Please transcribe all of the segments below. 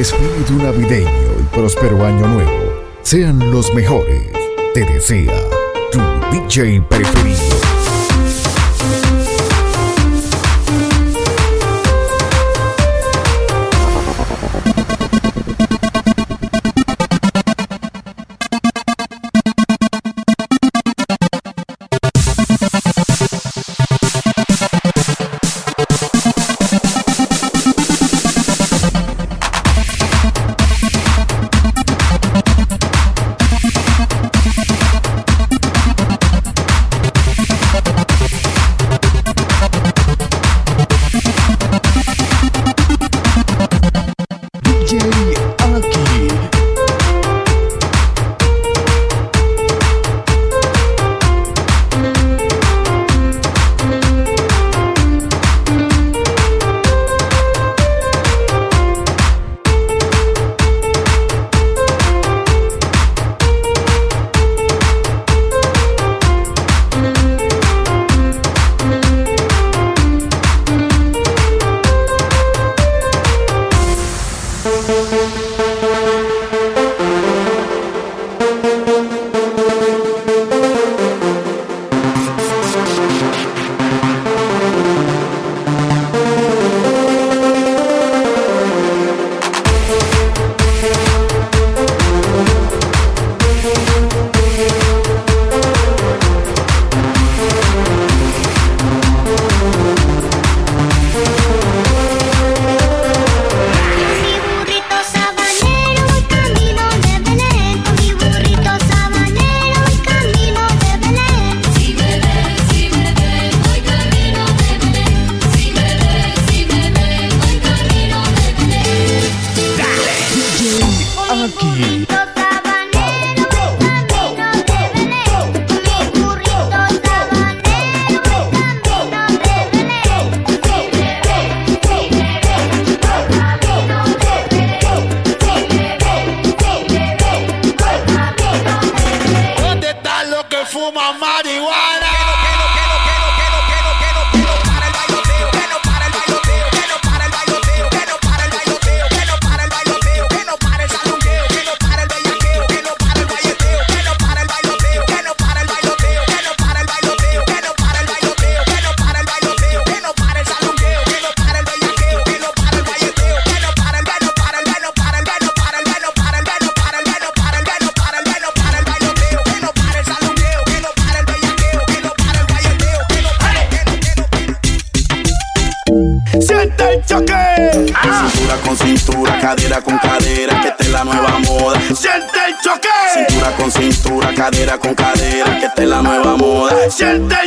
espíritu navideño y próspero año nuevo sean los mejores, te desea tu DJ preferido.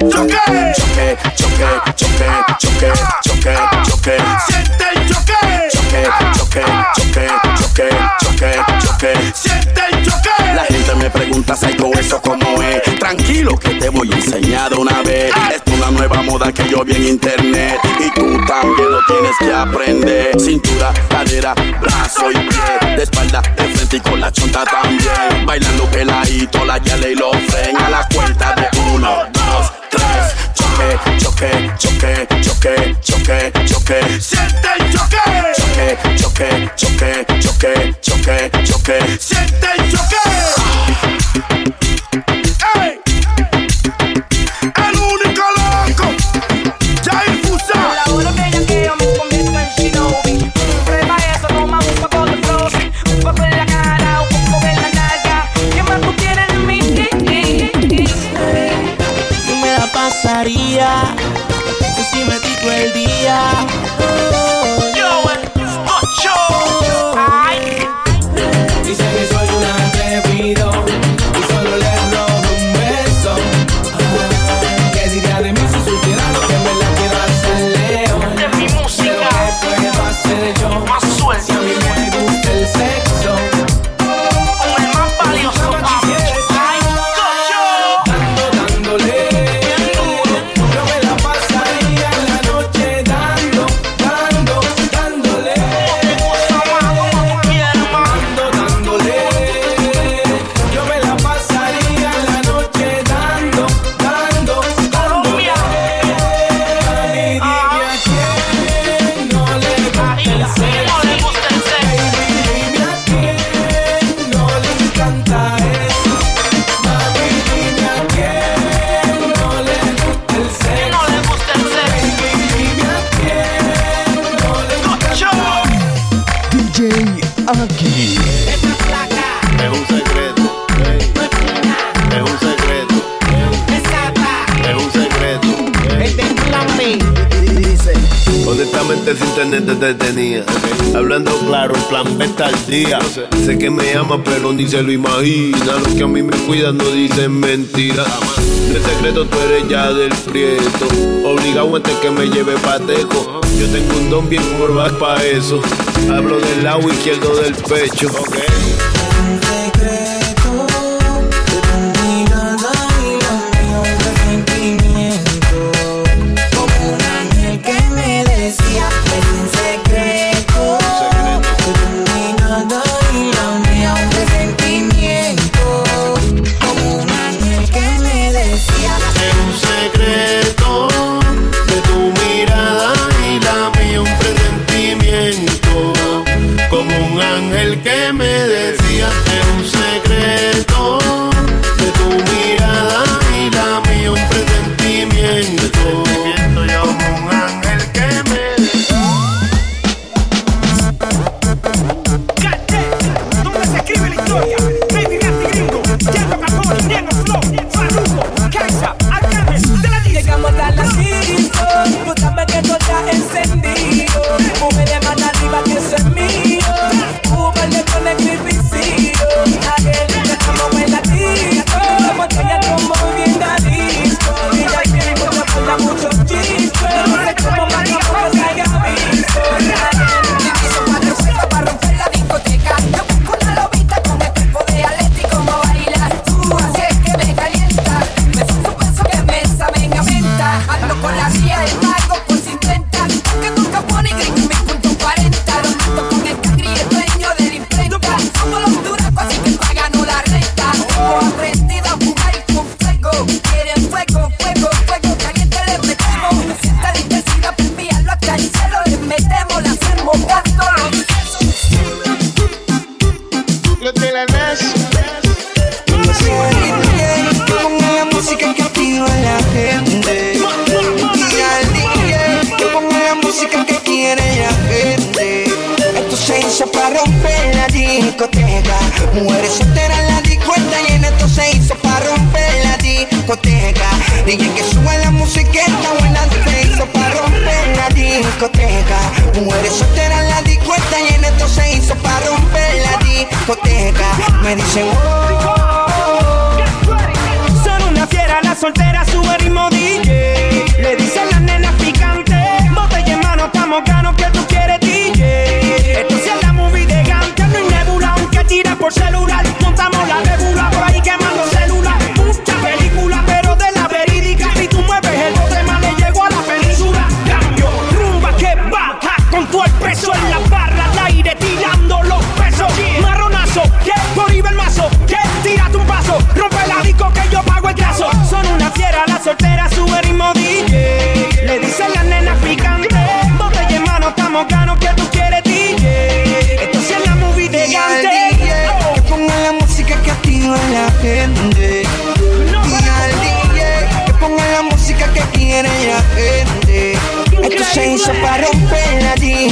choque, choque, choque, choque, choque, choque, choque. Siente el choque, choque, choque, choque, choque, choque, choque. Siente choque. La gente me pregunta si todo eso como es. Tranquilo que te voy a enseñar de una vez. Ah. Es una nueva moda que yo vi en internet y tú también lo tienes que aprender. Sé que me ama pero ni se lo imagina. Los que a mí me cuidan no dicen mentiras De secreto tú eres ya del prieto. Obligado antes que me lleve pateco Yo tengo un don bien curvas pa' eso. Hablo del lado izquierdo del pecho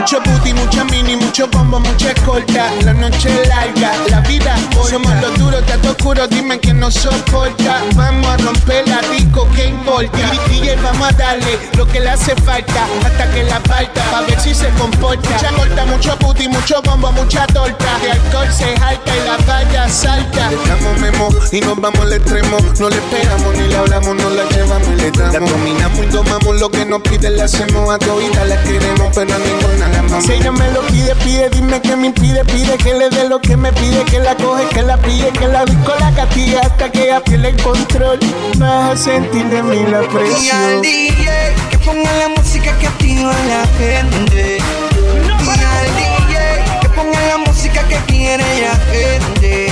Mucho booty, mucha mini, mucho bombo, mucha escolta. La noche larga, la vida Somos los duros, datos oscuro, dime quién nos soporta. Vamos a romper la disco, ¿qué importa? DJ, vamos a darle lo que le hace falta hasta que la falta, a ver si se comporta. Mucha corta, mucho booty, mucho bombo, mucha torta. De alcohol se jalta y la valla salta. Estamos memo y nos vamos al extremo. No le esperamos ni le hablamos, no la llevamos y le damos. La dominamos y tomamos lo que nos pide, le hacemos a todita, la queremos, pero a ninguna la. Si ella me lo pide, pide, dime que me impide, pide que le dé lo que me pide, que la coge, que la pide, que la disco la castiga hasta que ella pierde el control. Me hace sentir de mí la presión. Y al DJ que ponga la música que activa a la gente. Y al DJ que ponga la música que quiere la gente.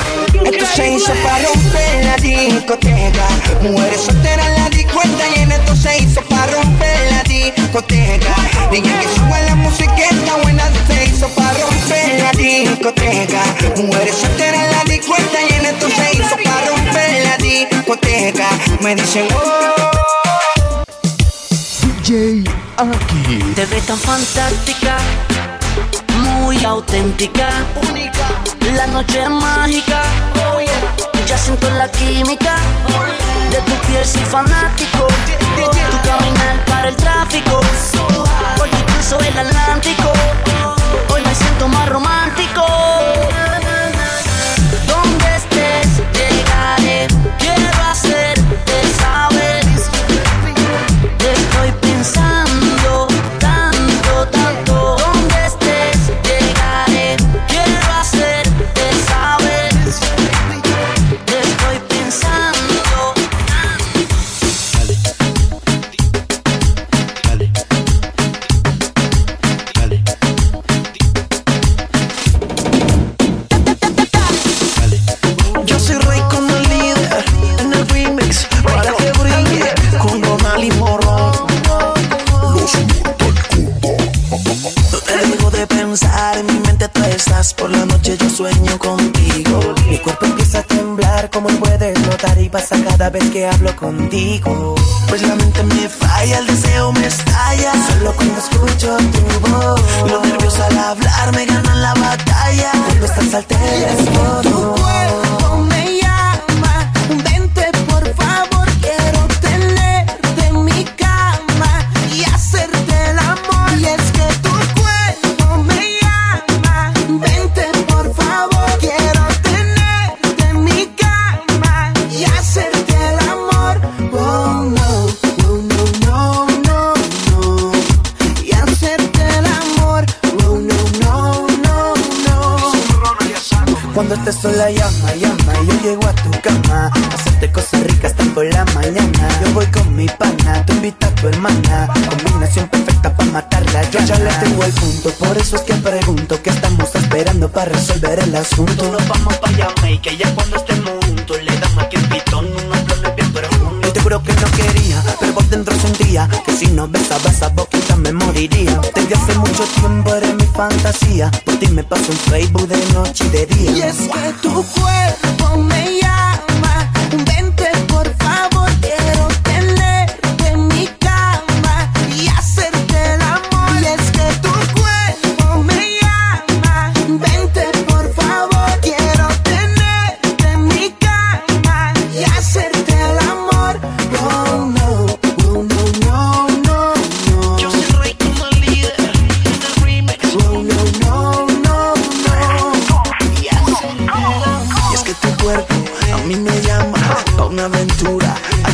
Esto se hizo para romper la discoteca. Mujeres solteras cuenta y en esto se hizo para romper la discoteca. Niña que suba la musiqueta, buena se hizo para romper la discoteca. Mujeres solteras en la discoteca y en esto se hizo para romper la discoteca. Me dicen, oh. DJ Aki. Te ves tan fantástica, muy auténtica, única. La noche es mágica ya siento la química de tu piel, soy fanático. Tu caminar para el tráfico, hoy cruzo el Atlántico. Hoy me siento más romántico. vez que hablo contigo. Pues la mente me falla, el deseo me estalla. Solo cuando escucho tu asunto. Nos vamos pa' Jamaica y ya cuando estemos juntos le damos aquí un pitón, unos planes bien profundos. Yo te juro que no quería, pero por dentro sentía que si no besaba esa boquita me moriría. Desde hace mucho tiempo eres mi fantasía, por ti me paso en Facebook de noche y de día. Y es que tú puedes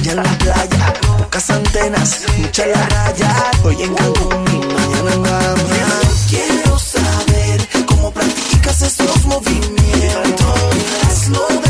playa, en la playa, pocas antenas, mucha la raya. Hoy en Cancún y mañana en Bahamas. Quiero saber cómo practicas esos movimientos. Hazlo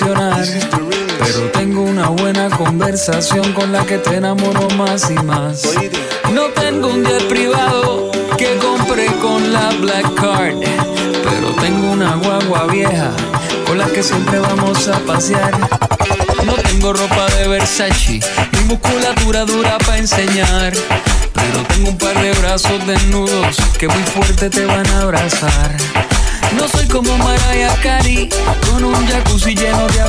Pero tengo una buena conversación con la que te enamoro más y más. No tengo un jet privado que compré con la Black Card. Pero tengo una guagua vieja con la que siempre vamos a pasear. No tengo ropa de Versace, ni musculatura dura para enseñar. Pero tengo un par de brazos desnudos que muy fuerte te van a abrazar. No soy como Mariah Carey, con un jacuzzi lleno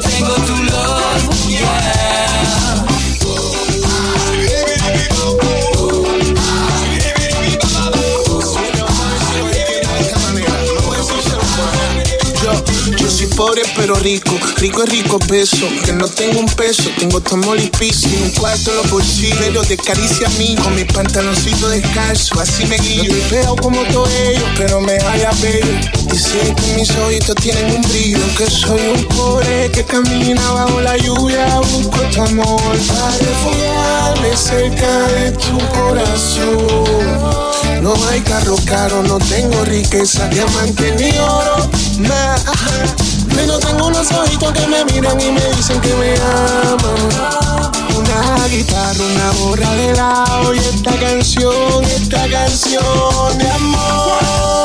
tengo tu love, yeah. Pobre pero rico, rico es rico peso. Que no tengo un peso, tengo tu amor y un cuarto los bolsillos, de caricia a mí. Con mis pantaloncitos descalzo, así me guío. No te veo como todo ello, pero me haya bello. Sé que mis ojitos tienen un brillo. Que soy un pobre que camina bajo la lluvia. Busco tu amor para refugiarme cerca de tu corazón. No hay carro caro, no tengo riqueza, diamante ni oro. Nah. Pero tengo unos ojitos que me miran y me dicen que me aman. Una guitarra, una borra de lado y esta canción, esta canción de amor.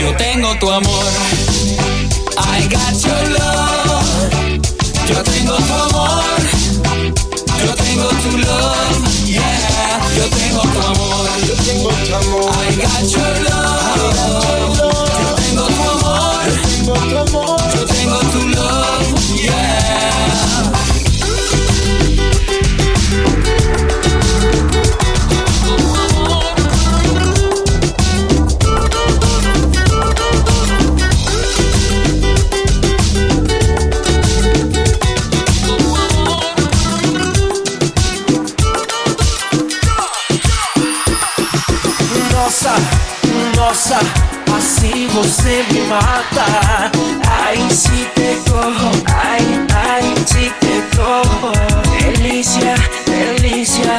Yo tengo tu amor. I got your love. Yo tengo tu amor. Yo tengo tu love. Yeah. Yo tengo tu amor. Yo tengo tu amor. I got your love. Nossa, assim você me mata. Ay, si te cojo, ay, ay, si te cojo. Delicia, delicia,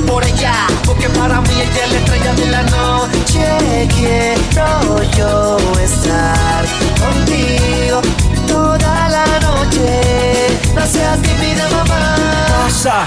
por ella. Porque para mí ella es la estrella de la noche. Quiero yo estar contigo toda la noche. No seas tímida, mamá. Nossa,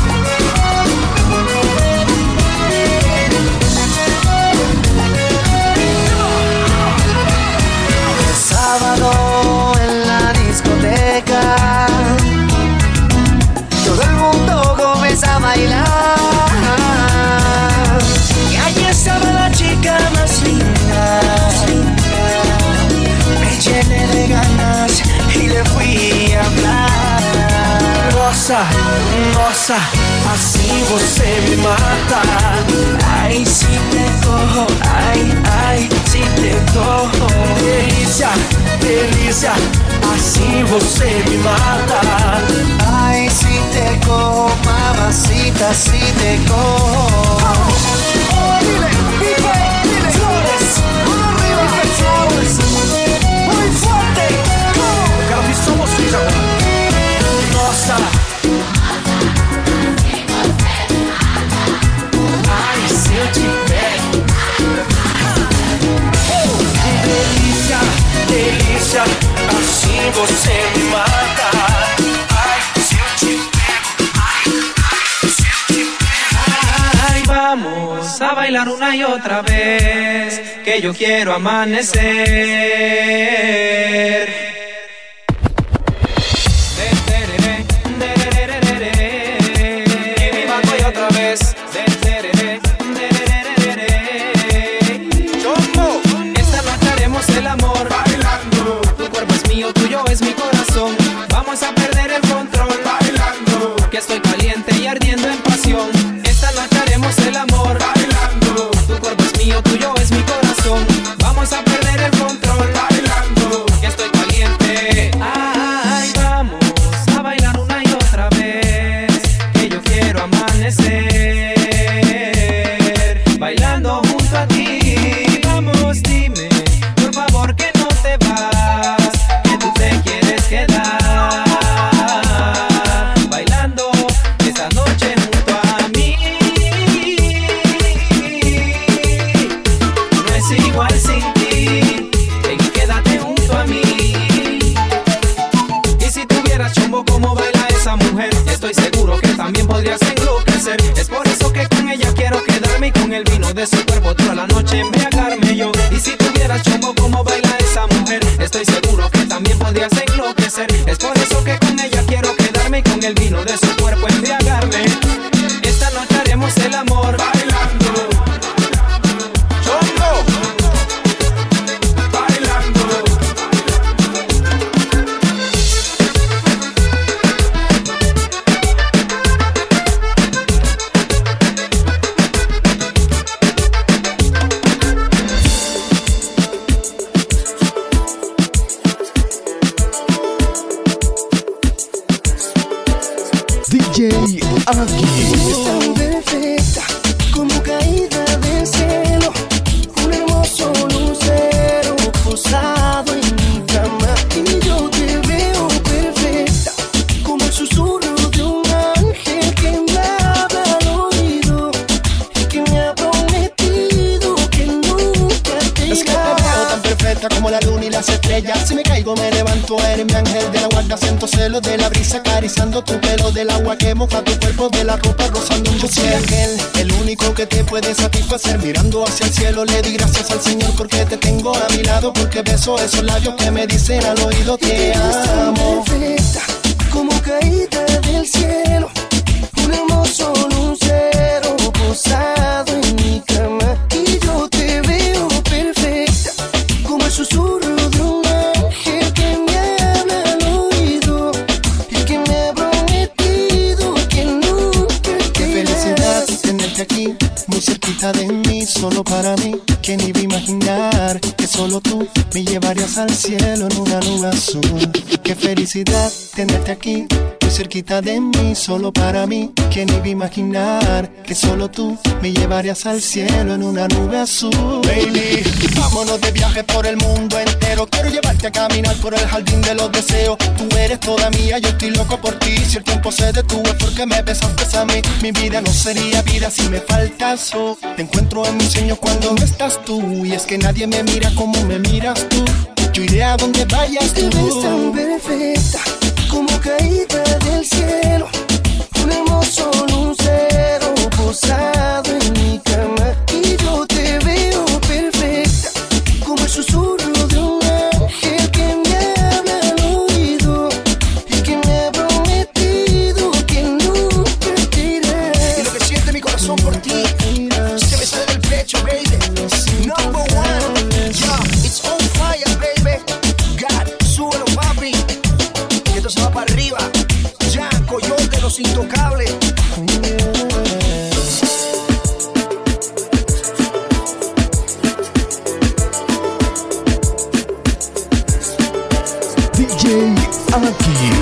Nossa, nossa, assim você me mata. Ai, se te cojo, ai, ai, se te cojo. Delícia, delícia, assim você me mata. Ai, se te cojo, mamacita, se cojo. Dile, dile, dile, flores, arriba, flores, muy fuerte. otra vez que yo quiero amanecer. Mi bajo y otra vez. Chombo, esta haremos el amor. Bailando. Tu cuerpo es mío tuyo es mi corazón. Vamos a perder el control. Bailando. Que estoy caliente y ardiendo en paz modelo de la brisa acariciando tu pelo del agua que moja tu cuerpo de la ropa rozando un Yo soy aquel, el único que te puede satisfacer mirando hacia el cielo le di gracias al Señor porque te tengo a mi lado porque beso esos labios que me dicen al oído te amo. Perfecta, como caída del cielo, un hermoso para mí que ni iba a imaginar que solo tú me llevarías al cielo en una nube azul. Qué felicidad tenerte aquí cerquita de mí, solo para mí. Que iba a imaginar que solo tú me llevarías al cielo en una nube azul. Baby, vámonos de viaje por el mundo entero. Quiero llevarte a caminar por el jardín de los deseos. Tú eres toda mía, yo estoy loco por ti. Si el tiempo se detuvo es porque me besaste a mí. Mi vida no sería vida si me faltas oh. Te encuentro en mis sueños cuando no estás tú. Y es que nadie me mira como me miras tú. Yo iré a donde vayas tú. Te ves tan perfecta como caída del cielo. Un hermoso lucero posado en mi DJ Aki.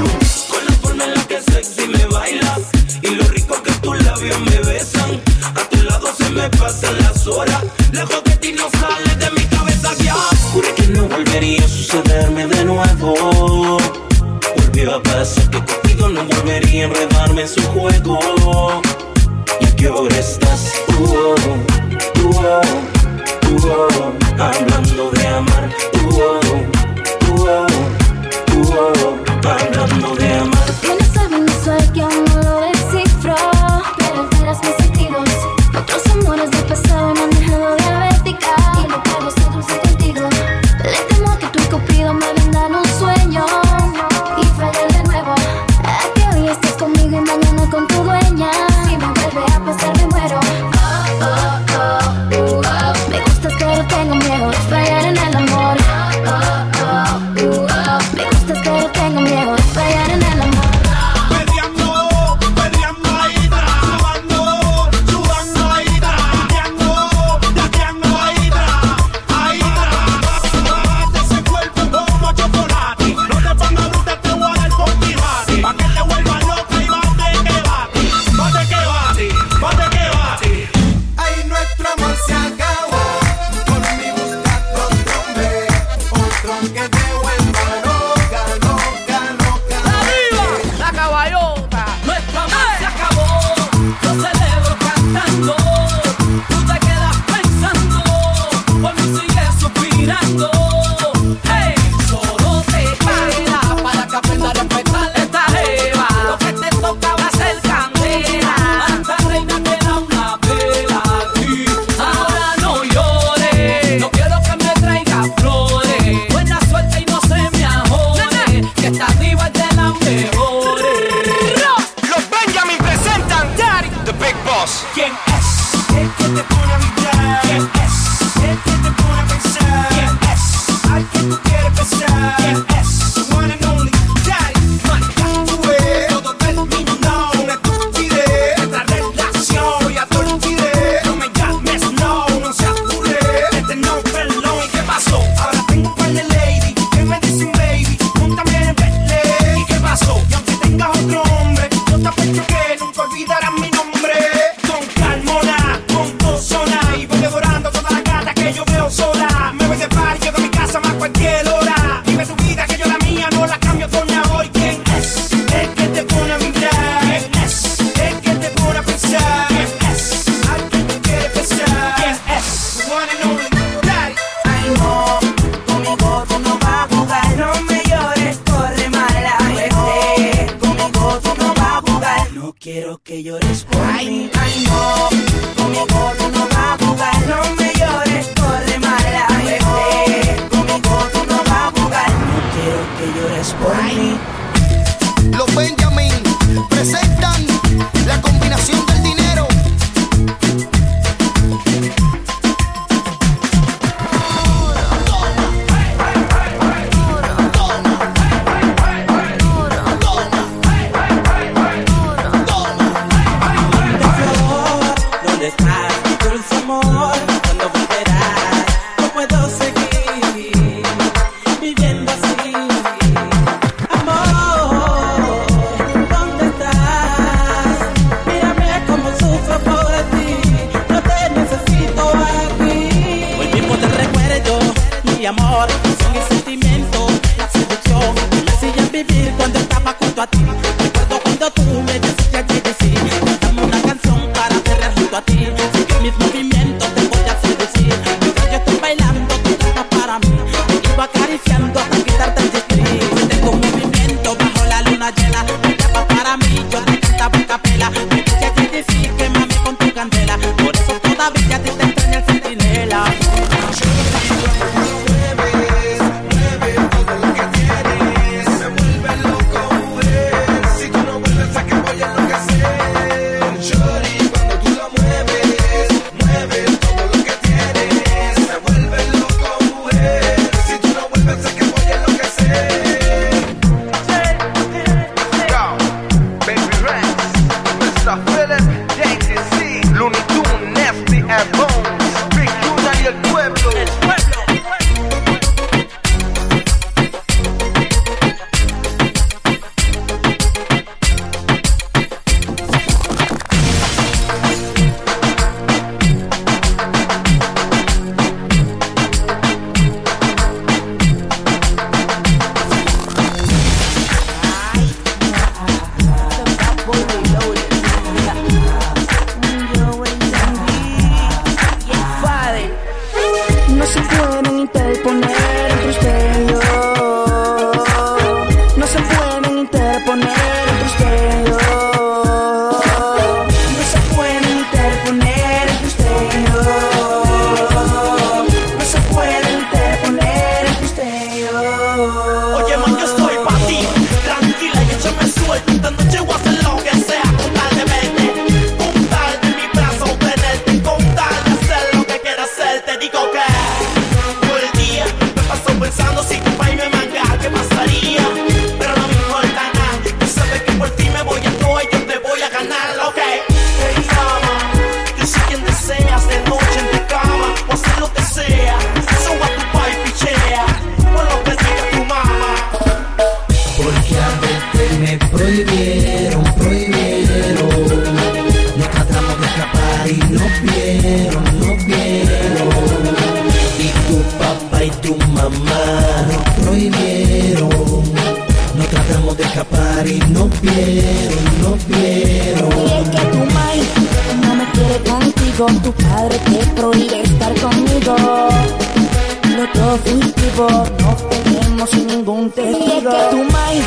vivo. No tenemos ningún testigo. Y es que Tu mai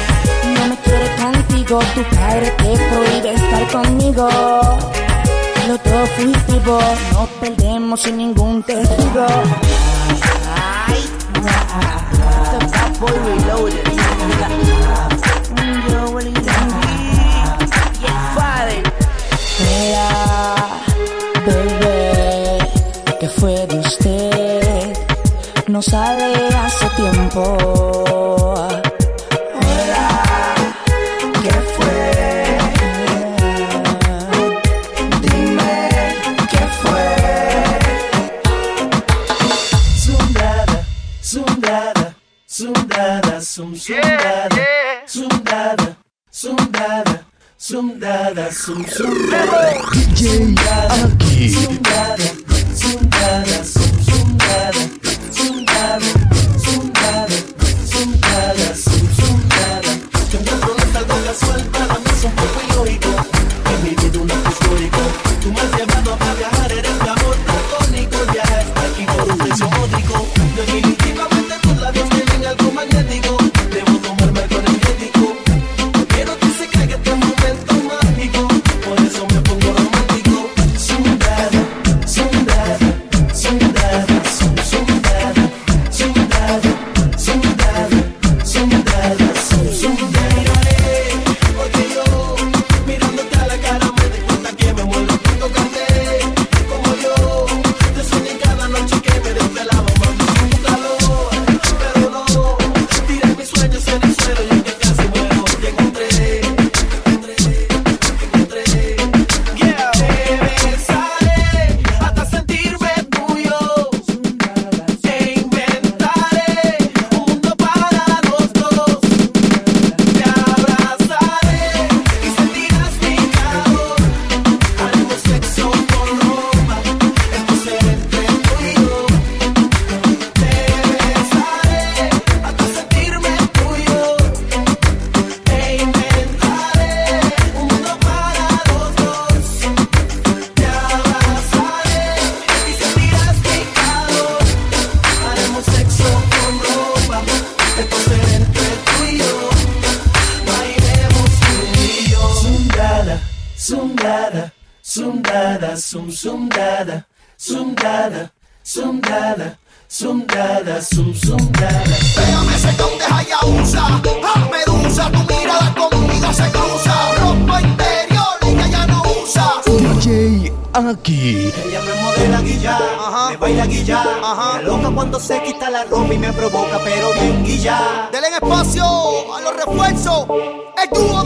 no me quiere contigo. Tu padre te prohíbe estar conmigo. Lo todo fugitivo. No perdemos sin ningún testigo. Ay, nah. The bad boy reloaded. Yo, yeah, father. Bebé, que fue de usted? No sabe tiempo. Sundada, sum, sundada, DJ Aki. Sundada, sundada, sundada. subsombrar. Déjame secón de Hayausa, a ah, Medusa, tu mirada como conmigo se cruza. Ropa interior, ella ya no usa. DJ Aki. Ella me modela guilla, me baila guilla. Ajá. Me loca cuando se quita la ropa y me provoca, pero bien guilla. Dele en espacio a los refuerzos, el dúo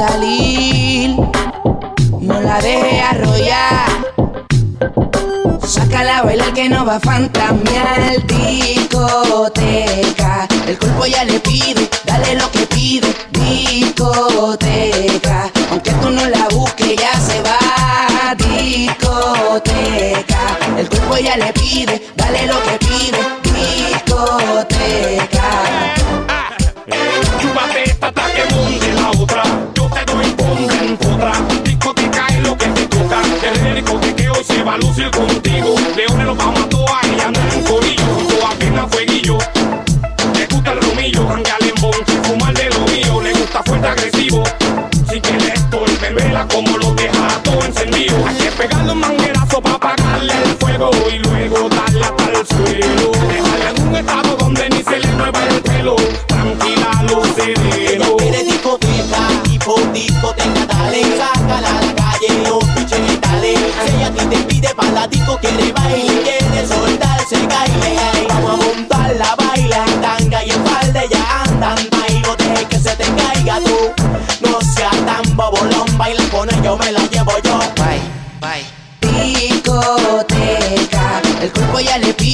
salir, no la deje arrollar. Sácala a bailar que no va a fantasmear discoteca. El cuerpo ya le pide, dale lo que pide, discoteca. Aunque tú no la busques, ya se va discoteca. El cuerpo ya le pide, dale lo que pide. va a lucir contigo. Leones los vamos a toa y andan en corillo. Toa pina fueguillo. Le gusta el romillo, janguear en bonche, fumar de lo mío. Le gusta fuerte agresivo. Sin que le estorbe, vela como lo deja todo encendido. Hay que pegarle un manguerazo para apagarle el fuego y luego ratico quiere bailar y quiere soltarse, caile. Hey. Vamos a juntar la baila en tanga y en falda, ya andan, bailote que se te caiga tú. No seas tan bobolón, baila con ellos, me la llevo yo. Bye, bye. Discoteca, el cuerpo ya le pide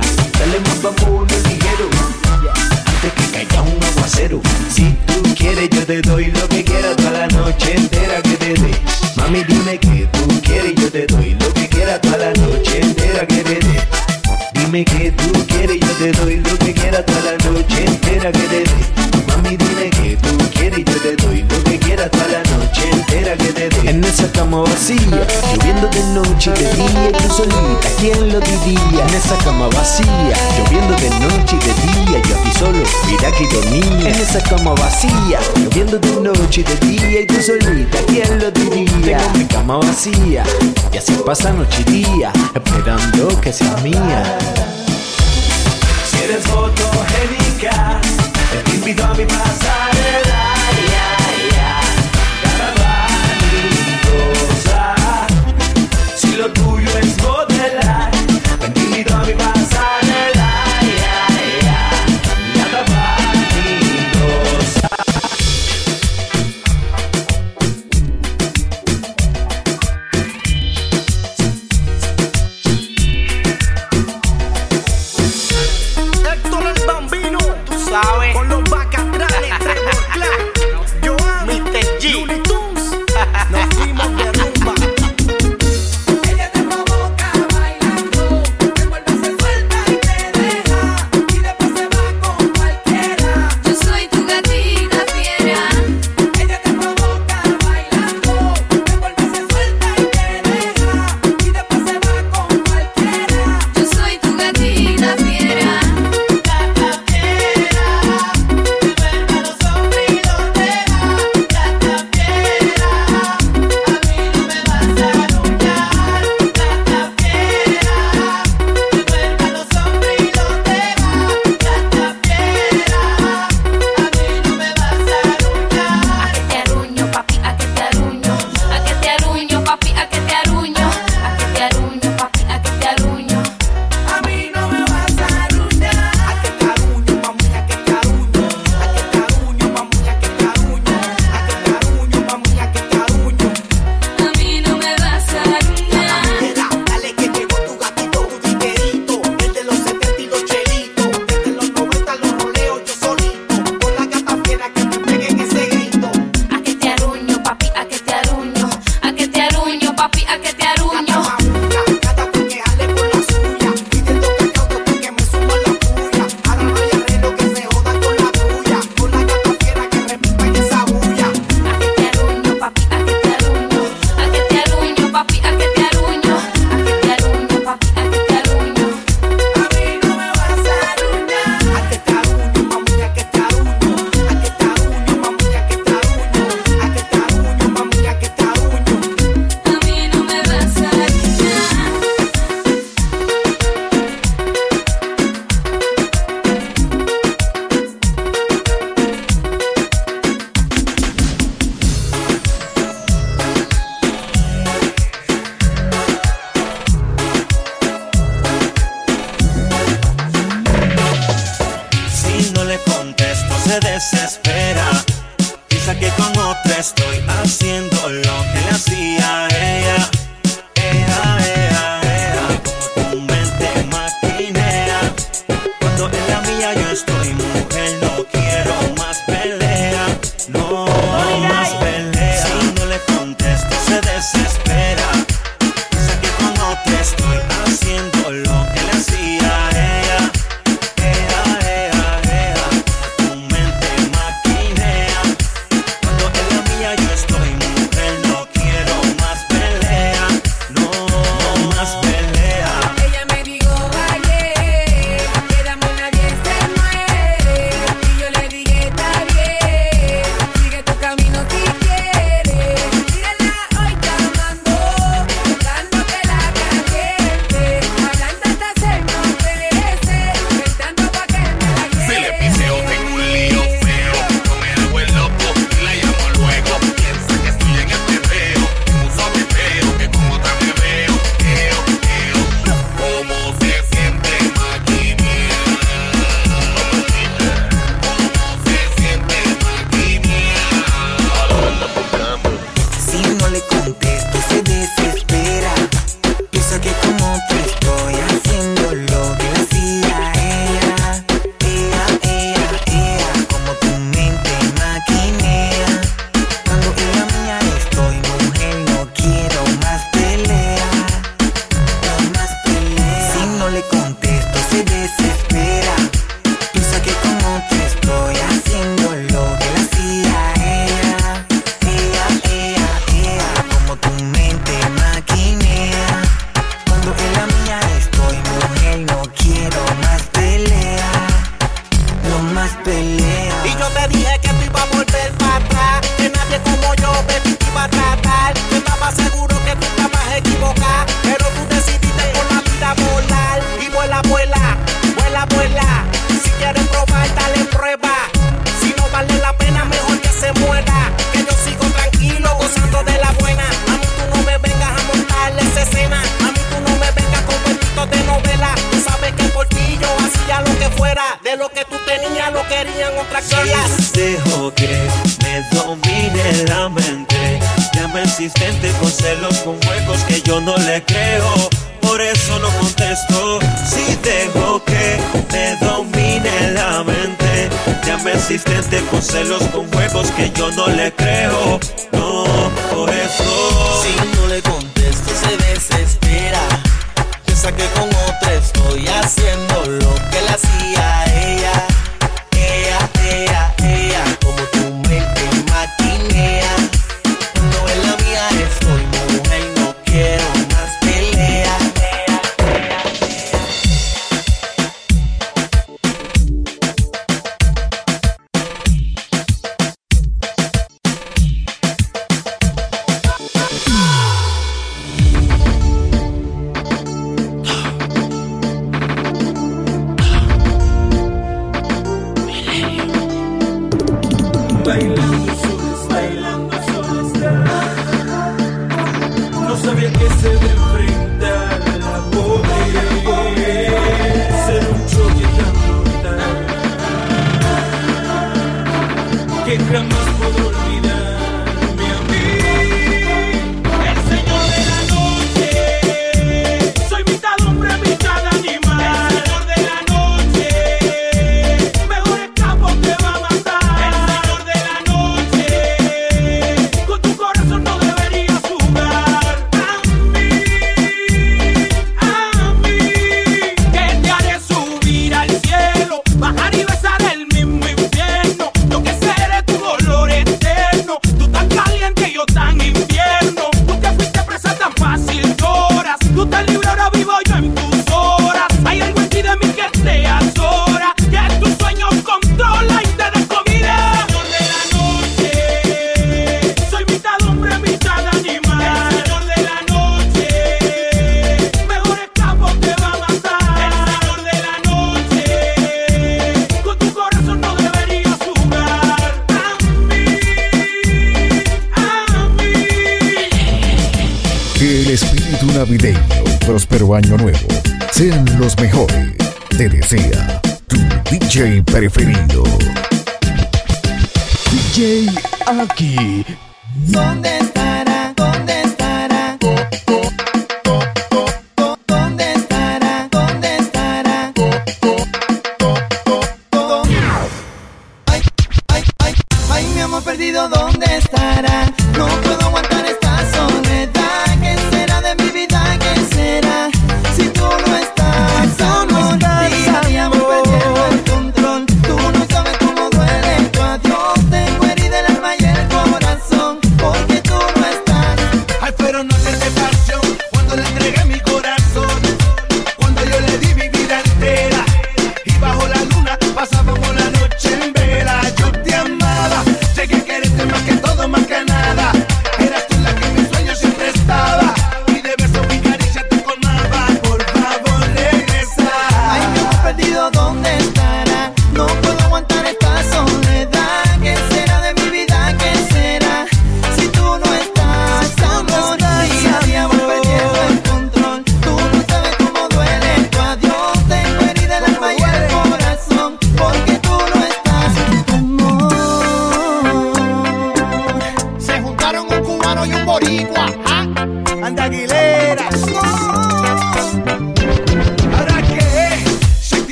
Tell him I'm the vamos cama vacía Lloviendo de noche y de día Y tú solita, ¿quién lo diría? Tengo mi cama vacía Y así pasa noche y día Esperando que seas mía Si eres fotogénica Te invito a mi pasarela